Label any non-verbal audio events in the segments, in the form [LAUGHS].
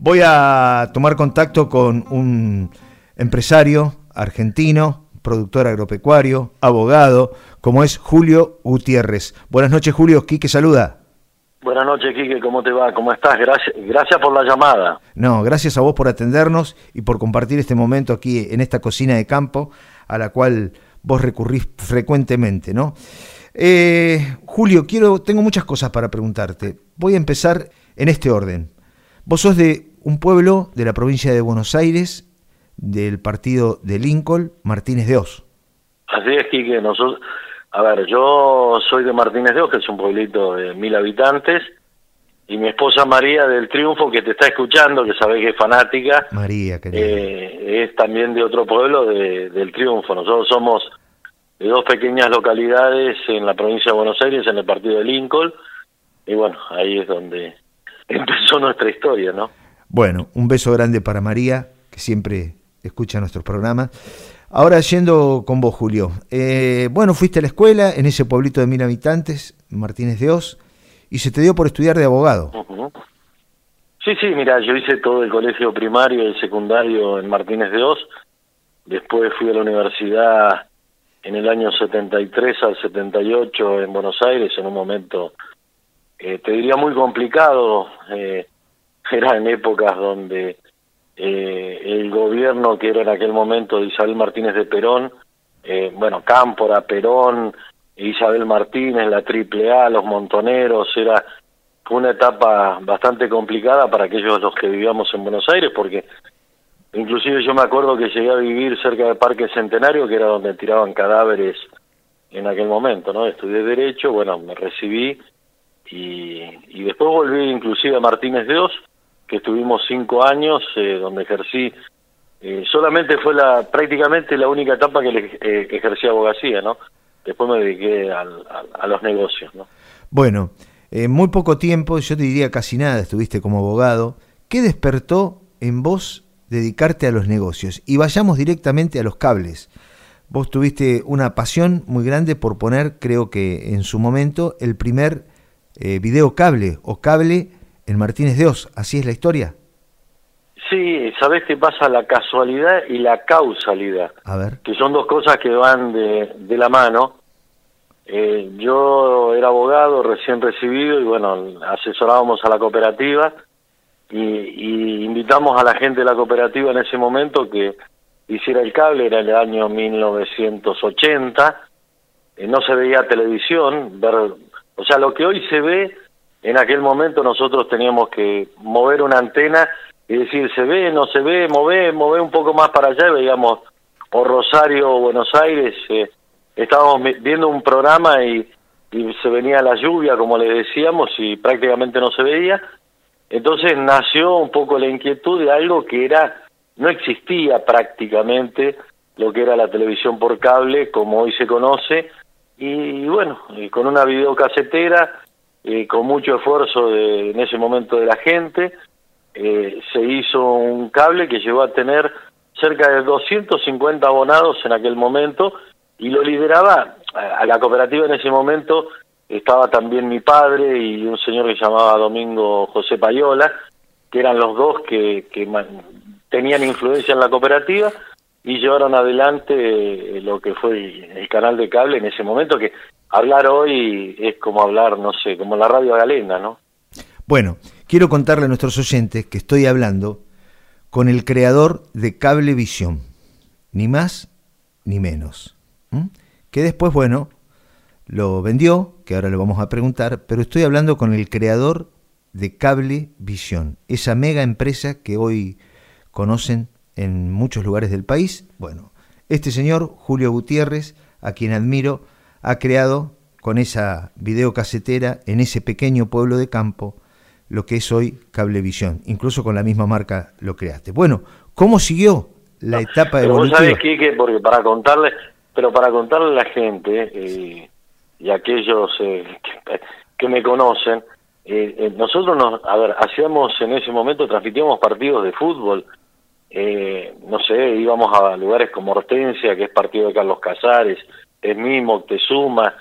Voy a tomar contacto con un empresario argentino, productor agropecuario, abogado, como es Julio Gutiérrez. Buenas noches, Julio. Quique saluda. Buenas noches, Quique. ¿Cómo te va? ¿Cómo estás? Gracias, gracias por la llamada. No, gracias a vos por atendernos y por compartir este momento aquí en esta cocina de campo a la cual vos recurrís frecuentemente, ¿no? Eh, Julio, quiero, tengo muchas cosas para preguntarte. Voy a empezar en este orden. Vos sos de un pueblo de la provincia de Buenos Aires, del partido de Lincoln, Martínez de Oz. Así es, Quique. Nosotros, a ver, yo soy de Martínez de Oz, que es un pueblito de mil habitantes, y mi esposa María del Triunfo, que te está escuchando, que sabés que es fanática, María, eh, es también de otro pueblo de, del Triunfo. Nosotros somos de dos pequeñas localidades en la provincia de Buenos Aires, en el partido de Lincoln, y bueno, ahí es donde [LAUGHS] empezó nuestra historia, ¿no? Bueno, un beso grande para María, que siempre escucha nuestros programas. Ahora yendo con vos, Julio. Eh, bueno, fuiste a la escuela en ese pueblito de mil habitantes, Martínez de Oz, y se te dio por estudiar de abogado. Sí, sí, mira, yo hice todo el colegio primario y secundario en Martínez de Oz. Después fui a la universidad en el año 73 al 78 en Buenos Aires, en un momento, eh, te diría muy complicado. Eh, era en épocas donde eh, el gobierno que era en aquel momento de Isabel Martínez de Perón, eh, bueno, Cámpora, Perón, Isabel Martínez, la Triple A, los montoneros, era una etapa bastante complicada para aquellos los que vivíamos en Buenos Aires, porque inclusive yo me acuerdo que llegué a vivir cerca del Parque Centenario, que era donde tiraban cadáveres en aquel momento, ¿no? Estudié Derecho, bueno, me recibí y, y después volví inclusive a Martínez de Oz, que estuvimos cinco años, eh, donde ejercí, eh, solamente fue la prácticamente la única etapa que le, eh, ejercí abogacía, ¿no? Después me dediqué al, a, los negocios, ¿no? Bueno, en muy poco tiempo, yo te diría casi nada, estuviste como abogado. ¿Qué despertó en vos dedicarte a los negocios? Y vayamos directamente a los cables. Vos tuviste una pasión muy grande por poner, creo que en su momento, el primer eh, video cable o cable en Martínez de Oz. ¿Así es la historia? Sí, ¿sabés qué pasa? La casualidad y la causalidad. A ver. Que son dos cosas que van de, de la mano. Eh, yo era abogado recién recibido y bueno, asesorábamos a la cooperativa y, y, invitamos a la gente de la cooperativa en ese momento que hiciera el cable, era el año 1980, eh, no se veía televisión, ver, o sea, lo que hoy se ve en aquel momento nosotros teníamos que mover una antena y decir, se ve, no se ve, mover, mover un poco más para allá, veíamos o Rosario o Buenos Aires, eh, estábamos viendo un programa y, y se venía la lluvia, como le decíamos, y prácticamente no se veía. Entonces nació un poco la inquietud de algo que era, no existía prácticamente lo que era la televisión por cable, como hoy se conoce, y bueno, y con una videocasetera eh, con mucho esfuerzo de, en ese momento de la gente, eh, se hizo un cable que llegó a tener cerca de 250 abonados en aquel momento y lo lideraba a, la cooperativa en ese momento. Estaba también mi padre y un señor que llamaba Domingo José Payola, que eran los dos que, que tenían influencia en la cooperativa y llevaron adelante eh, lo que fue el canal de cable en ese momento, que hablar hoy es como hablar, no sé, como la radio galena, ¿no? Bueno, quiero contarle a nuestros oyentes que estoy hablando con el creador de Cablevisión, ni más ni menos. Que después, bueno, lo vendió, que ahora le vamos a preguntar, pero estoy hablando con el creador de Cablevisión, esa mega empresa que hoy conocen en muchos lugares del país. Bueno, este señor, Julio Gutiérrez, a quien admiro, ha creado con esa videocasetera en ese pequeño pueblo de campo lo que es hoy Cablevisión. Incluso con la misma marca lo creaste. Bueno, ¿cómo siguió la etapa de Vos sabés, Quique, porque para contarle, pero para contarle a la gente eh, y aquellos eh, que, me conocen, eh, nosotros nos, a ver, hacíamos en ese momento, transmitíamos partidos de fútbol, no sé, íbamos a lugares como Hortensia, que es partido de Carlos Casares, es mismo, Moctezuma,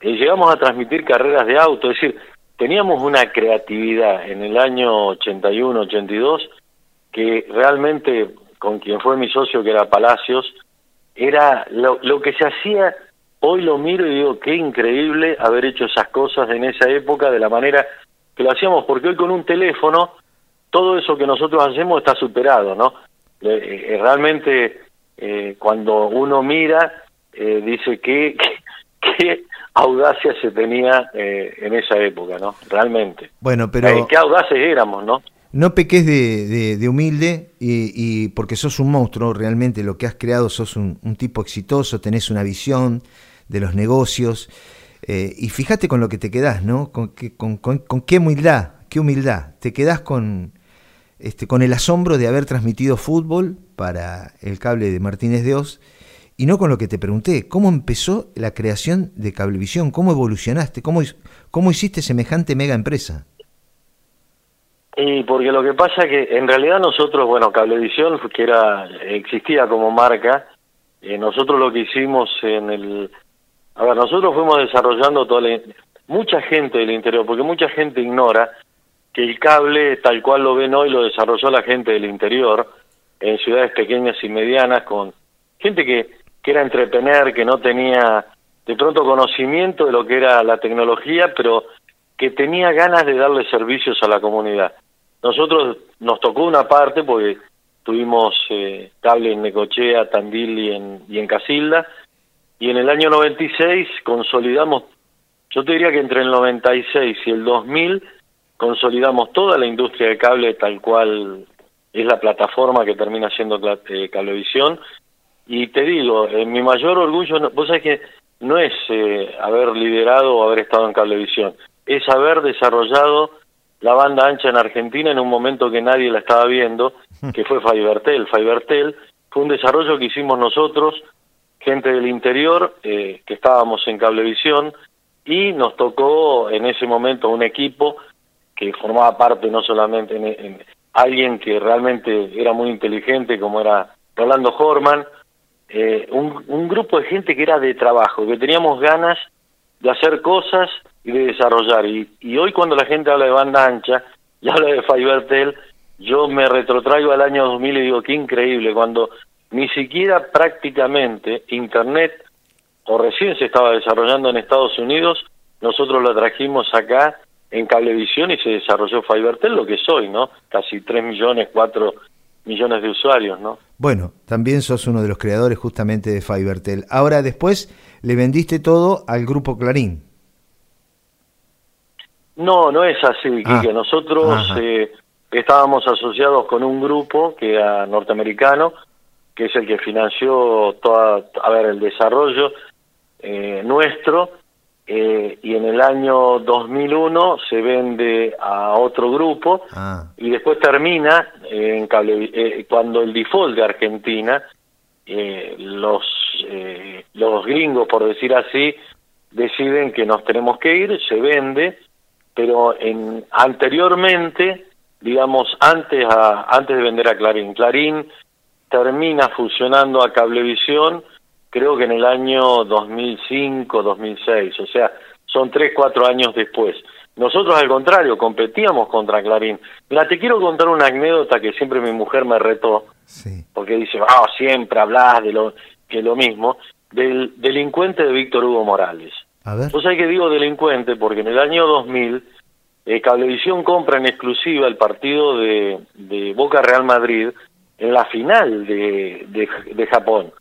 y llegamos a transmitir carreras de auto, es decir, teníamos una creatividad en el año 81, 82, que realmente con quien fue mi socio, que era Palacios, era lo, que se hacía, hoy lo miro y digo, qué increíble haber hecho esas cosas en esa época de la manera que lo hacíamos, porque hoy con un teléfono, todo eso que nosotros hacemos está superado, ¿no? Eh, realmente, eh, cuando uno mira, eh, dice que, que audacia se tenía eh, en esa época, ¿no? Realmente. Bueno, pero... Eh, qué audaces éramos, ¿no? No peques de, de, humilde y, y, porque sos un monstruo, realmente lo que has creado, sos un, un tipo exitoso, tenés una visión de los negocios eh, y fíjate con lo que te quedás, ¿no? Con, con, con, con, qué humildad, qué humildad. Te quedás con, este, con el asombro de haber transmitido fútbol para el cable de Martínez de Oz y no con lo que te pregunté, ¿cómo empezó la creación de Cablevisión? ¿Cómo evolucionaste? ¿Cómo, cómo hiciste semejante mega empresa? Y porque lo que pasa es que en realidad nosotros, bueno, Cablevisión, que era existía como marca, eh, nosotros lo que hicimos en el... A ver, nosotros fuimos desarrollando toda la... Mucha gente del interior, porque mucha gente ignora que el cable, tal cual lo ven hoy, lo desarrolló la gente del interior, en ciudades pequeñas y medianas, con gente que que era entretener, que no tenía de pronto conocimiento de lo que era la tecnología, pero que tenía ganas de darle servicios a la comunidad. Nosotros nos tocó una parte porque tuvimos eh, cable en Necochea, Tandil y en, y en Casilda, y en el año 96 consolidamos, yo te diría que entre el 96 y el 2000 consolidamos toda la industria de cable tal cual es la plataforma que termina siendo eh, Cablevisión, y te digo, eh, mi mayor orgullo, vos sabés que no es eh, haber liderado o haber estado en Cablevisión, es haber desarrollado la banda ancha en Argentina en un momento que nadie la estaba viendo, que fue Fibertel. Fibertel fue un desarrollo que hicimos nosotros, gente del interior, eh, que estábamos en Cablevisión, y nos tocó en ese momento un equipo que formaba parte no solamente en, alguien que realmente era muy inteligente como era Rolando Horman, eh, un, un, grupo de gente que era de trabajo, que teníamos ganas de hacer cosas y de desarrollar. Y, hoy cuando la gente habla de banda ancha y [LAUGHS] habla de Fibertel, yo me retrotraigo al año 2000 y digo, qué increíble, cuando ni siquiera prácticamente Internet o recién se estaba desarrollando en Estados Unidos, nosotros lo trajimos acá en Cablevisión y se desarrolló Fibertel, lo que soy, ¿no? Casi 3 millones, 4 millones de usuarios, ¿no? Bueno, también sos uno de los creadores justamente de Fibertel. Ahora después le vendiste todo al grupo Clarín. No, no es así, ah, Nosotros eh, estábamos asociados con un grupo que era norteamericano, que es el que financió toda, a ver, el desarrollo eh, nuestro, eh, y en el año 2001 se vende a otro grupo ah. y después termina en cable, eh, cuando el default de Argentina, eh, los, los gringos, por decir así, deciden que nos tenemos que ir, se vende, pero en, anteriormente, digamos, antes, a, antes de vender a Clarín, Clarín termina fusionando a Cablevisión, creo que en el año 2005, 2006, o sea, son tres, cuatro años después. Nosotros al contrario, competíamos contra Clarín. Mira, te quiero contar una anécdota que siempre mi mujer me retó, porque dice, ah, siempre hablas de lo que lo mismo, del delincuente de Víctor Hugo Morales. A ver. Entonces hay que digo delincuente porque en el año 2000 eh, Cablevisión compra en exclusiva el partido de, de Boca Real Madrid en la final de, de, de Japón.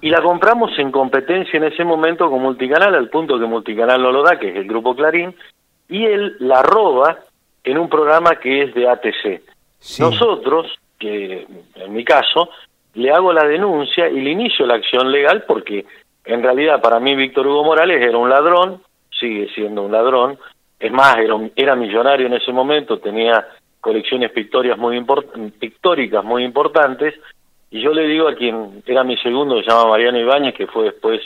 Y la compramos en competencia en ese momento con Multicanal, al punto que Multicanal no lo da, que es el grupo Clarín, y él la roba en un programa que es de ATC. Nosotros, que en mi caso, le hago la denuncia y le inicio la acción legal porque en realidad para mí Víctor Hugo Morales era un ladrón, sigue siendo un ladrón, es más, era, era millonario en ese momento, tenía colecciones pictóricas muy, pictóricas muy importantes, y yo le digo a quien era mi segundo, que se llama Mariano Ibáñez, que fue después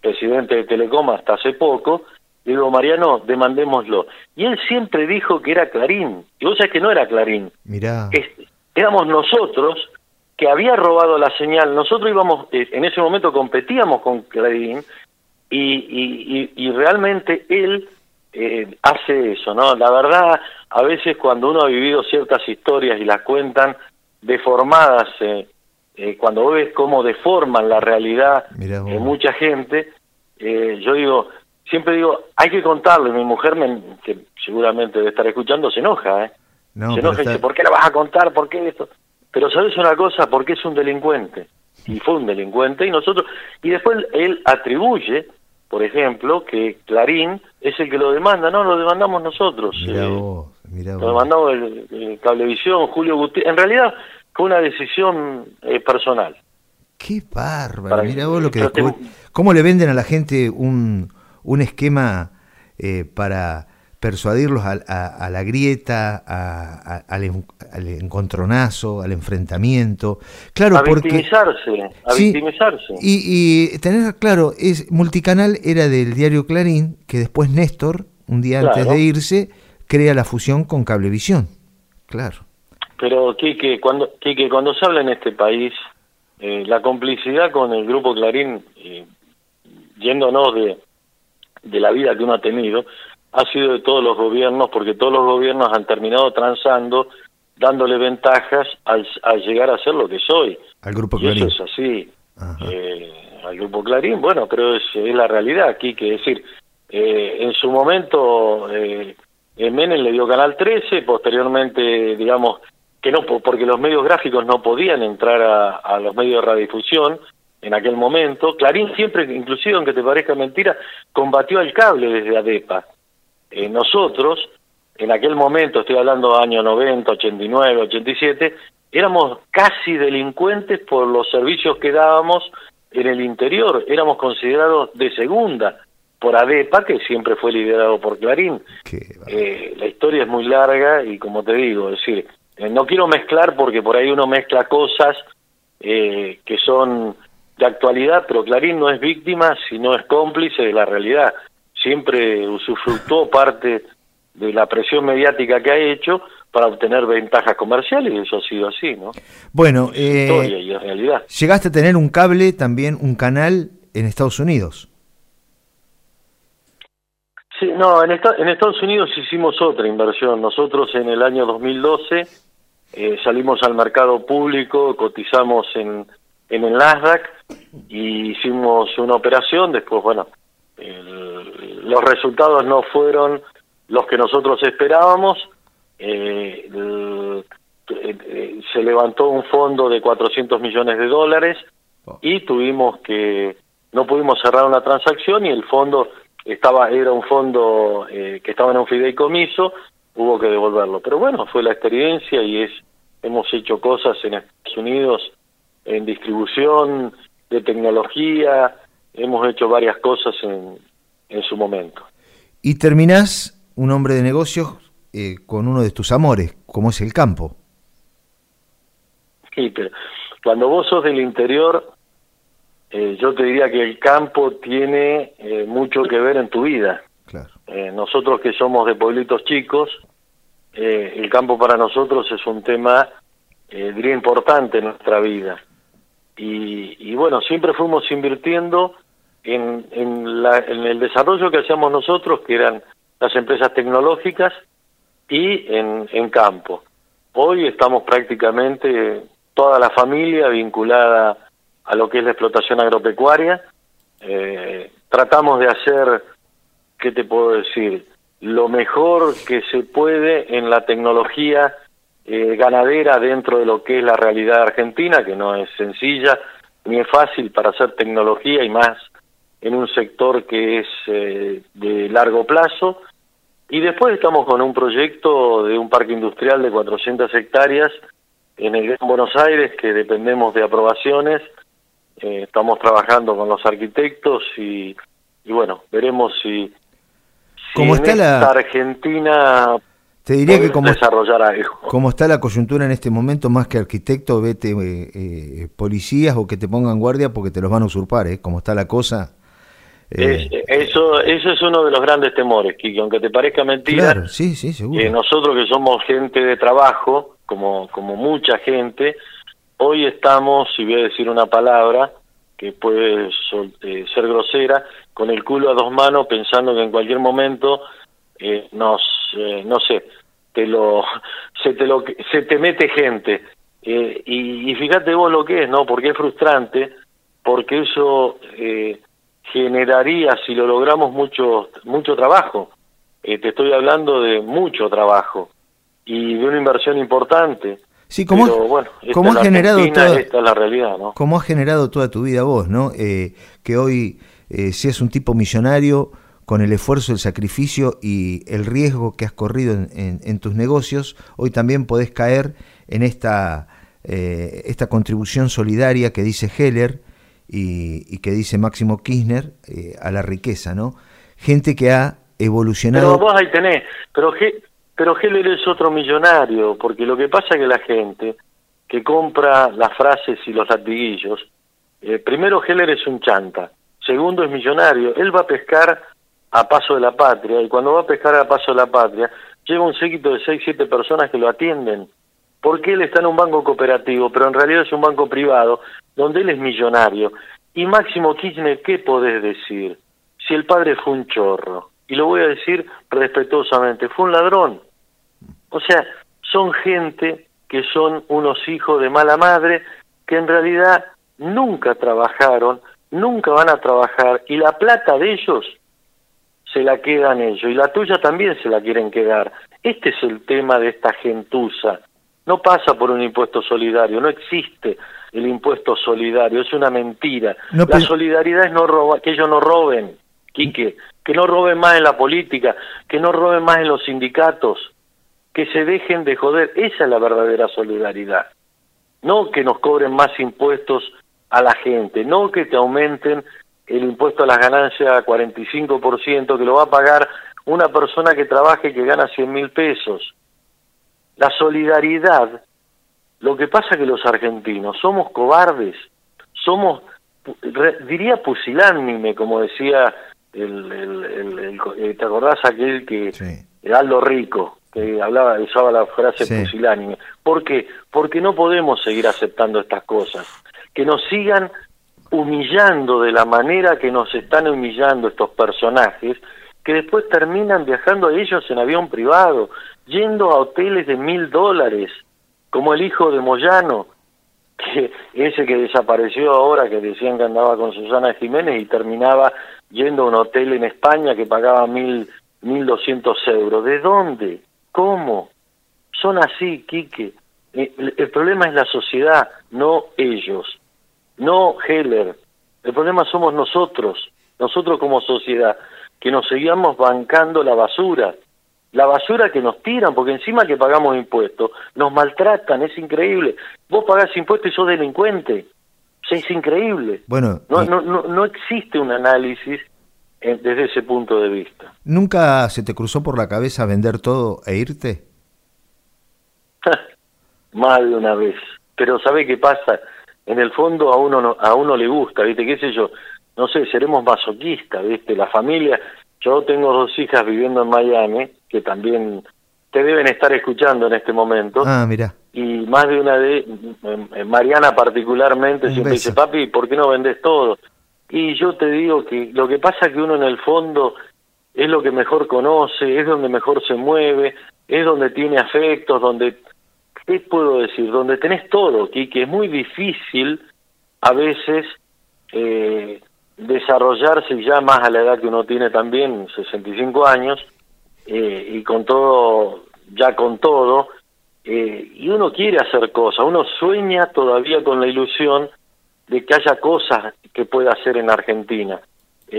presidente de Telecom hasta hace poco, le digo, Mariano, demandémoslo. Y él siempre dijo que era Clarín. Y vos sabés que no era Clarín. Mirá. éramos nosotros que había robado la señal. Nosotros íbamos, eh, en ese momento competíamos con Clarín y, y, y, realmente él eh, hace eso, ¿no? La verdad, a veces cuando uno ha vivido ciertas historias y las cuentan deformadas, eh, eh, cuando ves cómo deforman la realidad de mucha gente, yo digo, siempre digo, hay que contarle. Mi mujer, me, que seguramente debe estar escuchando, se enoja, ¿eh? se enoja y dice, ¿por qué la vas a contar? ¿Por qué esto? Pero sabes una cosa, porque es un delincuente. Y fue un delincuente y nosotros... Y después él atribuye por ejemplo, que Clarín es el que lo demanda, no, lo demandamos nosotros. Mirá eh, vos, mirá Lo demandamos el, Cablevisión, Julio Gutiérrez. En realidad fue una decisión eh, personal. Qué bárbaro, mirá vos lo que... ¿Cómo le venden a la gente un, un esquema eh, para persuadirlos a, la grieta, al, encontronazo, al enfrentamiento. Claro, a porque, victimizarse, a victimizarse. Y, y, tener claro, es multicanal era del diario Clarín, que después Néstor, un día antes de irse, crea la fusión con Cablevisión. Claro. Pero, Quique, cuando, Quique, cuando se habla en este país, eh, la complicidad con el grupo Clarín, eh, yéndonos de, de la vida que uno ha tenido, ha sido de todos los gobiernos, porque todos los gobiernos han terminado transando, dándole ventajas al, llegar a ser lo que soy. Al Grupo Clarín. eso es así. Eh, al Grupo Clarín, bueno, pero es, es la realidad aquí, que decir, eh, en su momento eh, Menem le dio Canal 13, posteriormente, digamos, que no, porque los medios gráficos no podían entrar a, a los medios de radiodifusión, en aquel momento. Clarín siempre, inclusive aunque te parezca mentira, combatió el cable desde ADEPA. Eh, nosotros, en aquel momento, estoy hablando año 90, 89, 87, éramos casi delincuentes por los servicios que dábamos en el interior, éramos considerados de segunda por ADEPA, que siempre fue liderado por Clarín. Eh, la historia es muy larga y como te digo, es decir, no quiero mezclar porque por ahí uno mezcla cosas que son de actualidad, pero Clarín no es víctima, sino es cómplice de la realidad siempre usufructó parte de la presión mediática que ha hecho para obtener ventajas comerciales y eso ha sido así, ¿no? Bueno, eh, y realidad. llegaste a tener un cable, también un canal en Estados Unidos. Sí, no, en, en Estados Unidos hicimos otra inversión. Nosotros en el año 2012 eh, salimos al mercado público, cotizamos en, en el Nasdaq y hicimos una operación. Después, bueno, los resultados no fueron los que nosotros esperábamos. Eh, eh, se levantó un fondo de 400 millones de dólares oh. y tuvimos que no pudimos cerrar una transacción y el fondo estaba era un fondo eh, que estaba en un fideicomiso hubo que devolverlo pero bueno fue la experiencia y es hemos hecho cosas en Estados Unidos en distribución de tecnología hemos hecho varias cosas en, en su momento. Y terminás un hombre de negocios eh, con uno de tus amores, como es el campo. Sí, pero cuando vos sos del interior, eh, yo te diría que el campo tiene eh, mucho que ver en tu vida. Claro. nosotros que somos de pueblitos chicos, el campo para nosotros es un tema, diría, importante en nuestra vida. Y, y bueno, siempre fuimos invirtiendo en, en, la, en el desarrollo que hacíamos nosotros, que eran las empresas tecnológicas, y en, en campo. Hoy estamos prácticamente toda la familia vinculada a lo que es la explotación agropecuaria. Eh, tratamos de hacer, ¿qué te puedo decir? Lo mejor que se puede en la tecnología eh, ganadera dentro de lo que es la realidad argentina, que no es sencilla ni es fácil para hacer tecnología y más en un sector que es eh, de largo plazo. Y después estamos con un proyecto de un parque industrial de 400 hectáreas en el Gran Buenos Aires, que dependemos de aprobaciones. Eh, estamos trabajando con los arquitectos y, y bueno, veremos si, si está la... Argentina te diría que como, desarrollar algo. como está la coyuntura en este momento, más que arquitecto, vete eh, policías o que te pongan guardia porque te los van a usurpar, ¿eh? Como está la cosa, eh, eso, eso es uno de los grandes temores, Kiki, aunque te parezca mentira, sí, sí, seguro. nosotros que somos gente de trabajo, como, como mucha gente, hoy estamos, si voy a decir una palabra que puede eh, ser grosera, con el culo a dos manos pensando que en cualquier momento eh, nos, eh, no sé, te lo, [LAUGHS] se te lo, se te mete gente. Eh, y, y, fíjate vos lo que es, ¿no? Porque es frustrante, porque eso generaría, si lo logramos, mucho, mucho trabajo. te estoy hablando de mucho trabajo y de una inversión importante. Sí, como, bueno, como has generado toda, esta es la realidad, ¿no? Como has generado toda tu vida vos, ¿no? que hoy eh, seas un tipo millonario con el esfuerzo, el sacrificio y el riesgo que has corrido en, tus negocios, hoy también podés caer en esta, eh, esta contribución solidaria que dice Heller y, que dice Máximo Kirchner eh, a la riqueza, ¿no? Gente que ha evolucionado... Pero vos ahí tenés, pero, pero Heller es otro millonario, porque lo que pasa es que la gente que compra las frases y los latiguillos, primero Heller es un chanta, segundo es millonario, él va a pescar a Paso de la Patria, y cuando va a pescar a Paso de la Patria, llega un séquito de seis, siete personas que lo atienden, porque él está en un banco cooperativo, pero en realidad es un banco privado, donde él es millonario. Y Máximo Kirchner, ¿qué podés decir? Si el padre fue un chorro, y lo voy a decir respetuosamente, fue un ladrón. O sea, son gente que son unos hijos de mala madre, que en realidad nunca trabajaron, nunca van a trabajar y la plata de ellos se la quedan ellos y la tuya también se la quieren quedar. Este es el tema de esta gentuza. No pasa por un impuesto solidario, no existe el impuesto solidario, es una mentira. la solidaridad es no robar, que ellos no roben, Quique, que no roben más en la política, que no roben más en los sindicatos, que se dejen de joder, esa es la verdadera solidaridad. No que nos cobren más impuestos a la gente, no que te aumenten el impuesto a las ganancias a 45%, que lo va a pagar una persona que trabaje que gana 100 mil pesos. La solidaridad, lo que pasa que los argentinos somos cobardes, somos, diría pusilánime, como decía, el, el, ¿te acordás aquel que, Aldo Rico, que hablaba, usaba la frase pusilánime? ¿Por qué? Porque no podemos seguir aceptando estas cosas que nos sigan humillando de la manera que nos están humillando estos personajes, que después terminan viajando a ellos en avión privado, yendo a hoteles de mil dólares, como el hijo de Moyano, [LAUGHS] que ese que desapareció ahora, que decían que andaba con Susana Jiménez y terminaba yendo a un hotel en España que pagaba mil, mil doscientos euros. ¿De dónde? ¿Cómo? Son así, Quique. Eh, el problema es la sociedad, no ellos no Heller. El problema somos nosotros, nosotros como sociedad, que nos seguíamos bancando la basura. La basura que nos tiran, porque encima que pagamos impuestos, nos maltratan, es increíble. Vos pagás impuestos y sos delincuente. es increíble. Bueno, no, no, no, no existe un análisis desde ese punto de vista. ¿Nunca se te cruzó por la cabeza vender todo e irte? [LAUGHS] Más de una vez. Pero ¿sabe qué pasa? en el fondo a uno a uno le gusta, ¿viste? ¿Qué sé yo? No sé, seremos masoquistas, ¿viste? La familia, yo tengo dos hijas viviendo en Miami que también te deben estar escuchando en este momento. Ah, mira. Y más de una de Mariana particularmente siempre dice, "Papi, ¿por qué no vendes todo?" Y yo te digo que lo que pasa es que uno en el fondo es lo que mejor conoce, es donde mejor se mueve, es donde tiene afectos, donde ¿qué puedo decir? Donde tenés todo, que es muy difícil a veces eh, desarrollarse ya más a la edad que uno tiene también, 65 años, eh, y con todo, ya con todo, eh, y uno quiere hacer cosas, uno sueña todavía con la ilusión de que haya cosas que pueda hacer en Argentina.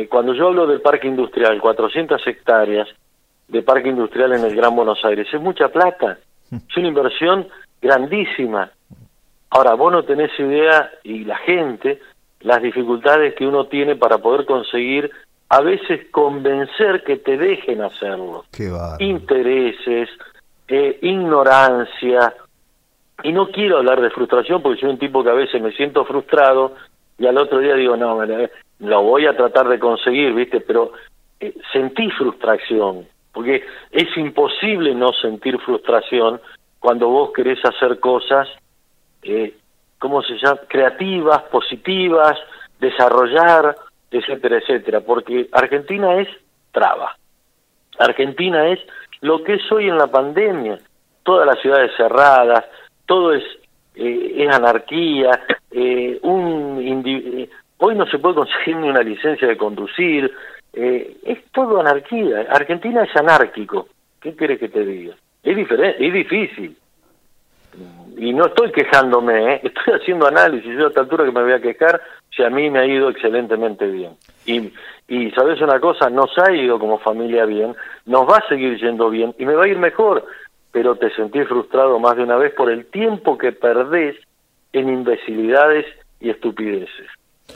cuando yo hablo del parque industrial, 400 hectáreas de parque industrial en el Gran Buenos Aires, es mucha plata. Es una inversión grandísima. Ahora, vos no tenés idea, y la gente, las dificultades que uno tiene para poder conseguir a veces convencer que te dejen hacerlo. Intereses, eh, ignorancia. Y no quiero hablar de frustración porque soy un tipo que a veces me siento frustrado y al otro día digo, no, lo voy a tratar de conseguir, ¿viste? Pero eh, sentí frustración porque es imposible no sentir frustración cuando vos querés hacer cosas, eh, ¿cómo se llama? Creativas, positivas, desarrollar, etcétera, etcétera, porque Argentina es traba. Argentina es lo que es hoy en la pandemia. Todas las ciudades cerradas, todo es, eh, anarquía, eh, un eh, hoy no se puede conseguir ni una licencia de conducir, es todo anarquía. Argentina es anárquico. ¿Qué quieres que te diga? Es diferente, es difícil. Y no estoy quejándome, [LAUGHS] estoy haciendo análisis. Yo a esta altura que me voy a quejar, si a mí me ha ido excelentemente bien. Y, y sabes una cosa, nos ha ido como familia bien, nos va a seguir yendo bien y me va a ir mejor, pero te sentí frustrado más de una vez por el tiempo que perdés en imbecilidades y estupideces.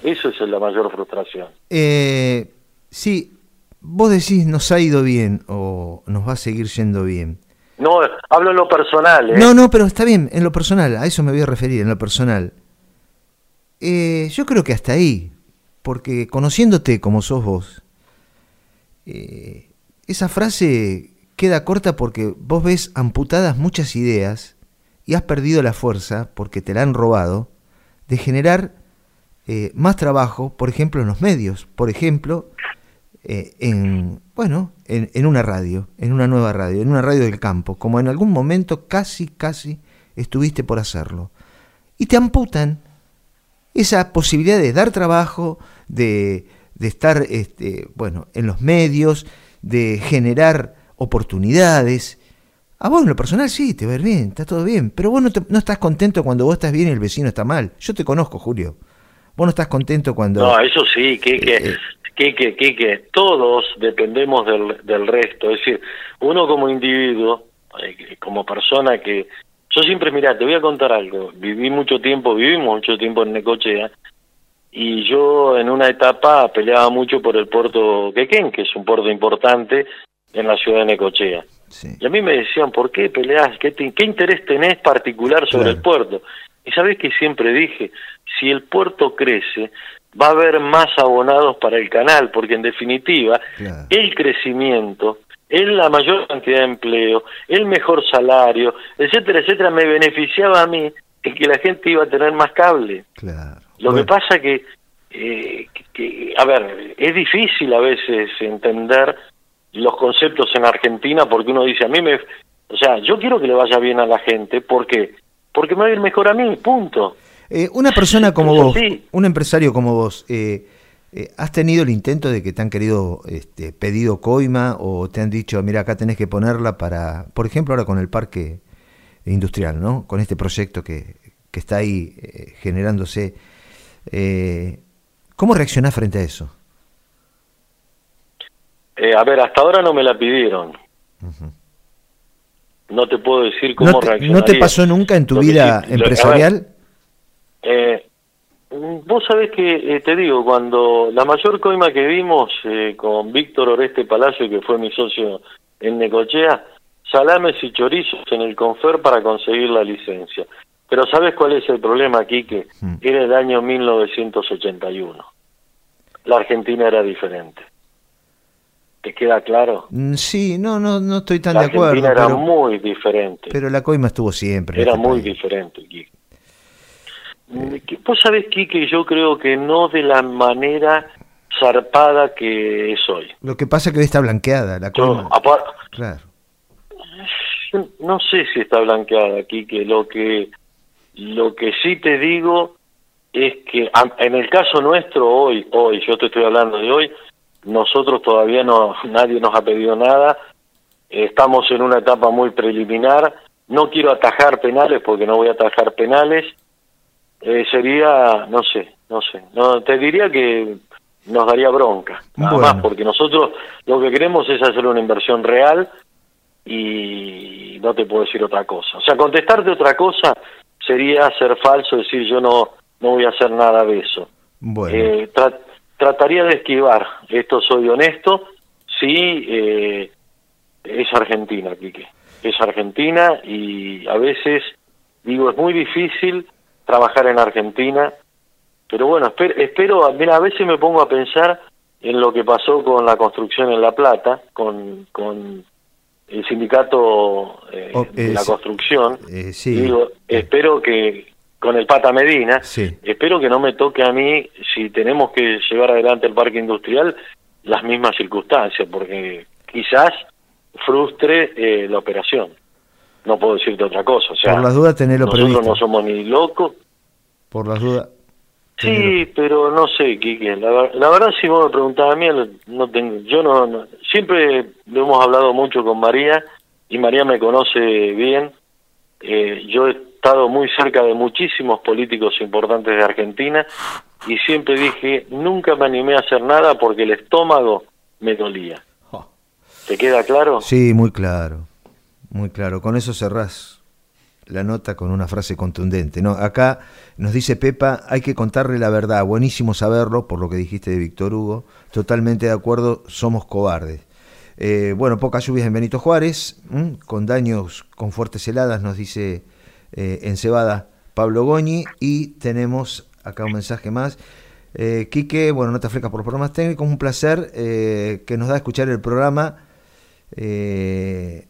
Eso es la mayor frustración. Eh, sí, vos decís nos ha ido bien o nos va a seguir yendo bien. No, hablo en lo personal. ¿eh? No, no, pero está bien, en lo personal, a eso me voy a referir, en lo personal. Eh, yo creo que hasta ahí, porque conociéndote como sos vos, eh, esa frase queda corta porque vos ves amputadas muchas ideas y has perdido la fuerza, porque te la han robado, de generar eh, más trabajo, por ejemplo, en los medios, por ejemplo, eh, en, bueno, en, en, una radio, en una nueva radio, en una radio del campo, como en algún momento casi, casi estuviste por hacerlo. Y te amputan esa posibilidad de dar trabajo, de, de estar este, bueno, en los medios, de generar oportunidades. A vos en lo personal sí, te va a ir bien, está todo bien, pero vos no, no, estás contento cuando vos estás bien y el vecino está mal. Yo te conozco, Julio. Vos no estás contento cuando... No, eso sí, que, que, eh, que, que, que, que, todos dependemos del, del resto. Es decir, uno como individuo, eh, como persona que... Yo siempre, mira, te voy a contar algo. Viví mucho tiempo, vivimos mucho tiempo en Necochea, y yo en una etapa peleaba mucho por el puerto Quequén, que es un puerto importante en la ciudad de Necochea. Sí. Y a mí me decían, ¿por qué peleas? ¿Qué, te, qué interés tenés particular sobre claro. el puerto? Y sabés que siempre dije, si el puerto crece, va a haber más abonados para el canal, porque en definitiva, claro. el crecimiento, el la mayor cantidad de empleo, el mejor salario, etcétera, etcétera, me beneficiaba a mí en que la gente iba a tener más cable. Claro. Lo bueno. que pasa que, eh, que, que, a ver, es difícil a veces entender los conceptos en Argentina porque uno dice, a mí me... O sea, yo quiero que le vaya bien a la gente, ¿por qué? Porque me va a ir mejor a mí, punto. Eh, una persona como vos, sí. un empresario como vos, eh, eh, ¿has tenido el intento de que te han querido este, pedido coima o te han dicho, mira, acá tenés que ponerla para, por ejemplo, ahora con el parque industrial, ¿no? Con este proyecto que, que está ahí eh, generándose. ¿Cómo reaccionás frente a eso? Eh, a ver, hasta ahora no me la pidieron. Uh -huh. No te puedo decir cómo ¿No te, reaccionaría. ¿No te pasó nunca en tu lo vida que, empresarial? Ver, eh, vos sabés que, eh, te digo, cuando la mayor coima que vimos eh, con Víctor Oreste Palacio, que fue mi socio en Necochea, salames y chorizos en el Confer para conseguir la licencia. Pero ¿sabes cuál es el problema aquí? Que mm. era el año 1981. La Argentina era diferente. ¿Te queda claro? Sí, no, no, no estoy tan la de acuerdo. Argentina era pero, muy diferente. Pero la coima estuvo siempre. Era este muy país. diferente, Quique. Eh. Vos sabés, Quique, yo creo que no de la manera zarpada que es hoy. Lo que pasa es que hoy está blanqueada la coima. Yo, claro. No sé si está blanqueada, Quique. Lo que, lo que sí te digo es que en el caso nuestro hoy, hoy, yo te estoy hablando de hoy, nosotros todavía no, [LAUGHS] nadie nos ha pedido nada, estamos en una etapa muy preliminar, no quiero atajar penales porque no voy a atajar penales, eh, sería, no sé, no sé, no te diría que nos daría bronca, nada bueno. más, porque nosotros lo que queremos es hacer una inversión real y no te puedo decir otra cosa. O sea, contestarte otra cosa sería ser falso, decir yo no, no voy a hacer nada de eso. Bueno. Eh, trataría de esquivar, esto soy honesto, sí, eh, es Argentina, Quique, es Argentina y a veces digo, es muy difícil trabajar en Argentina, pero bueno, espero, espero, mira, a veces me pongo a pensar en lo que pasó con la construcción en La Plata, con, con el sindicato eh, oh, de la construcción, eh, sí. digo, espero que con el Pata Medina. Sí. Espero que no me toque a mí, si tenemos que llevar adelante el parque industrial, las mismas circunstancias, porque quizás frustre eh, la operación. No puedo decirte otra cosa. O sea, Por las dudas tenerlo nosotros previsto. no somos ni locos. Por las dudas. Sí, pero no sé, Quique. La, ver- la verdad, si vos me preguntás a mí, no tengo, yo no, no- Siempre lo hemos hablado mucho con María y María me conoce bien. Eh, yo estado muy cerca de muchísimos políticos importantes de Argentina y siempre dije, nunca me animé a hacer nada porque el estómago me dolía. Oh. ¿Te queda claro? Sí, muy claro. Muy claro. Con eso cerrás la nota con una frase contundente. No, acá nos dice Pepa, hay que contarle la verdad. Buenísimo saberlo, por lo que dijiste de Víctor Hugo. Totalmente de acuerdo, somos cobardes. Eh, bueno, pocas lluvias en Benito Juárez, ¿m? con daños con fuertes heladas, nos dice eh, en Cebada Pablo Goñi. Y tenemos acá un mensaje más. Eh, Quique, bueno, nota fleca por problemas técnicos, un placer eh, que nos da escuchar el programa. Eh,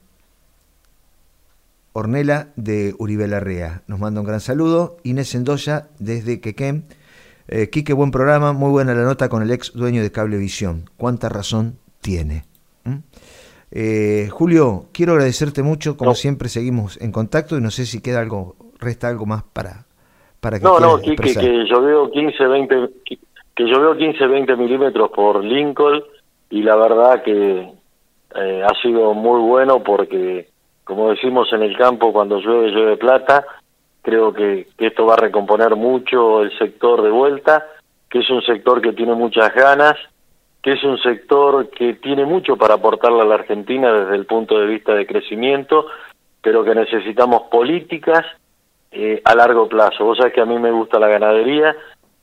Ornela de Uribe Larrea nos manda un gran saludo. Inés Endoya desde Quequén. Eh, Quique, buen programa, muy buena la nota con el ex dueño de Cablevisión. ¿Cuánta razón tiene? ¿Mm? Eh, Julio, quiero agradecerte mucho, como No. siempre seguimos en contacto y no sé si queda algo, resta algo más para, para que No, no, Quique, expresar. que llovió 15, 20, que llovió 15, 20 milímetros por Lincoln y la verdad que eh, ha sido muy bueno porque, como decimos en el campo, cuando llueve, llueve plata. Creo que, que esto va a recomponer mucho el sector de vuelta, que es un sector que tiene muchas ganas, que es un sector que tiene mucho para aportarle a la Argentina desde el punto de vista de crecimiento, pero que necesitamos políticas eh, a largo plazo. Vos sabés que a mí me gusta la ganadería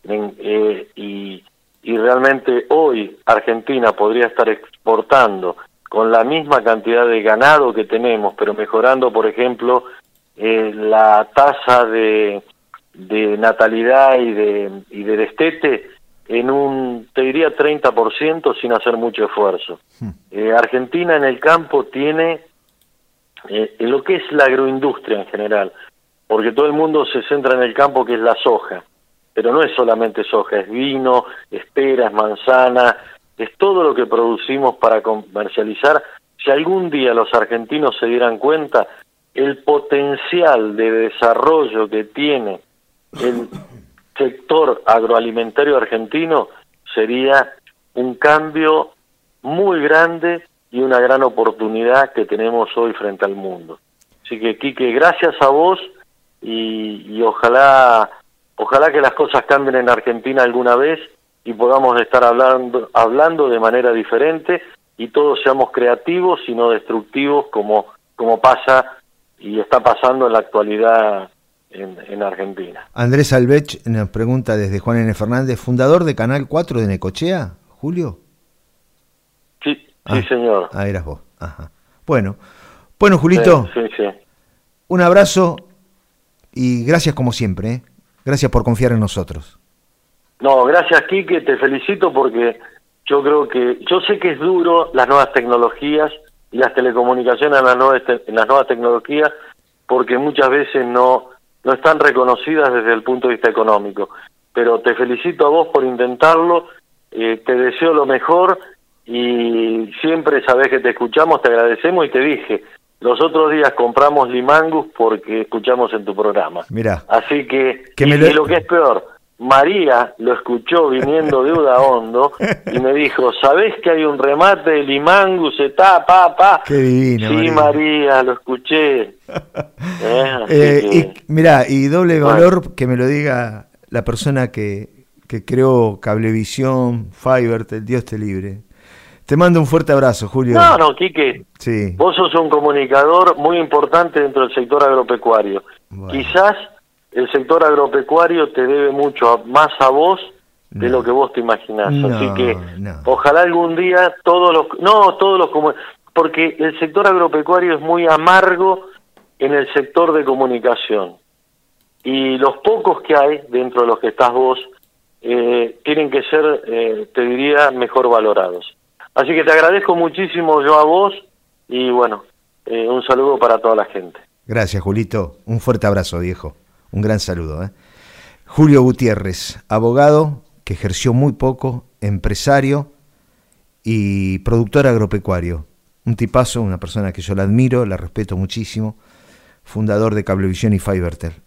eh, y, y realmente hoy Argentina podría estar exportando con la misma cantidad de ganado que tenemos, pero mejorando, por ejemplo, eh, la tasa de, de natalidad y de, y de destete en un, te diría, 30% sin hacer mucho esfuerzo. Eh, Argentina en el campo tiene eh, en lo que es la agroindustria en general, porque todo el mundo se centra en el campo que es la soja, pero no es solamente soja, es vino, es peras, manzana, es todo lo que producimos para comercializar. Si algún día los argentinos se dieran cuenta el potencial de desarrollo que tiene el sector agroalimentario argentino, sería un cambio muy grande y una gran oportunidad que tenemos hoy frente al mundo. Así que, Quique, gracias a vos y, y ojalá, ojalá que las cosas cambien en Argentina alguna vez y podamos estar hablando, hablando de manera diferente y todos seamos creativos y no destructivos como, como pasa y está pasando en la actualidad en, en Argentina. Andrés Albech nos pregunta desde Juan N. Fernández, fundador de Canal 4 de Necochea, Julio. Sí, sí, Ah, señor. Ah, eras vos. Ajá. Bueno, bueno, Julito, Sí, sí, sí. un abrazo y gracias como siempre. ¿eh? Gracias por confiar en nosotros. No, gracias Quique, te felicito porque yo creo que, yo sé que es duro las nuevas tecnologías y las telecomunicaciones las nuevas, te- en las nuevas tecnologías porque muchas veces no, no están reconocidas desde el punto de vista económico. Pero te felicito a vos por intentarlo, eh, te deseo lo mejor y siempre sabés que te escuchamos, te agradecemos y te dije, los otros días compramos Limangus porque escuchamos en tu programa. Mirá. Así que, Que y, me lo- y lo que es peor, María lo escuchó viniendo de Udaondo y me dijo, ¿sabés que hay un remate de Limangus? Está, pa, pa. Qué divina, Sí, María. María, lo escuché. [LAUGHS] Eh, Eh, que- y mirá, y doble Bueno. valor que me lo diga la persona que, que creó Cablevisión, Fibert, el Dios te libre. Te mando un fuerte abrazo, Julio. No, no, Quique, Sí. vos sos un comunicador muy importante dentro del sector agropecuario. Bueno. Quizás el sector agropecuario te debe mucho a- más a vos de No. lo que vos te imaginás. No, Así que no. ojalá algún día todos los... No, todos los... Porque el sector agropecuario es muy amargo en el sector de comunicación. Y los pocos que hay, dentro de los que estás vos, eh, tienen que ser, eh, te diría, mejor valorados. Así que te agradezco muchísimo yo a vos y bueno, eh, un saludo para toda la gente. Gracias, Julito. Un fuerte abrazo, viejo. Un gran saludo. ¿eh? Julio Gutiérrez, abogado que ejerció muy poco, empresario y productor agropecuario. un tipazo, una persona que yo la admiro, la respeto muchísimo, fundador de Cablevisión y Fivertel.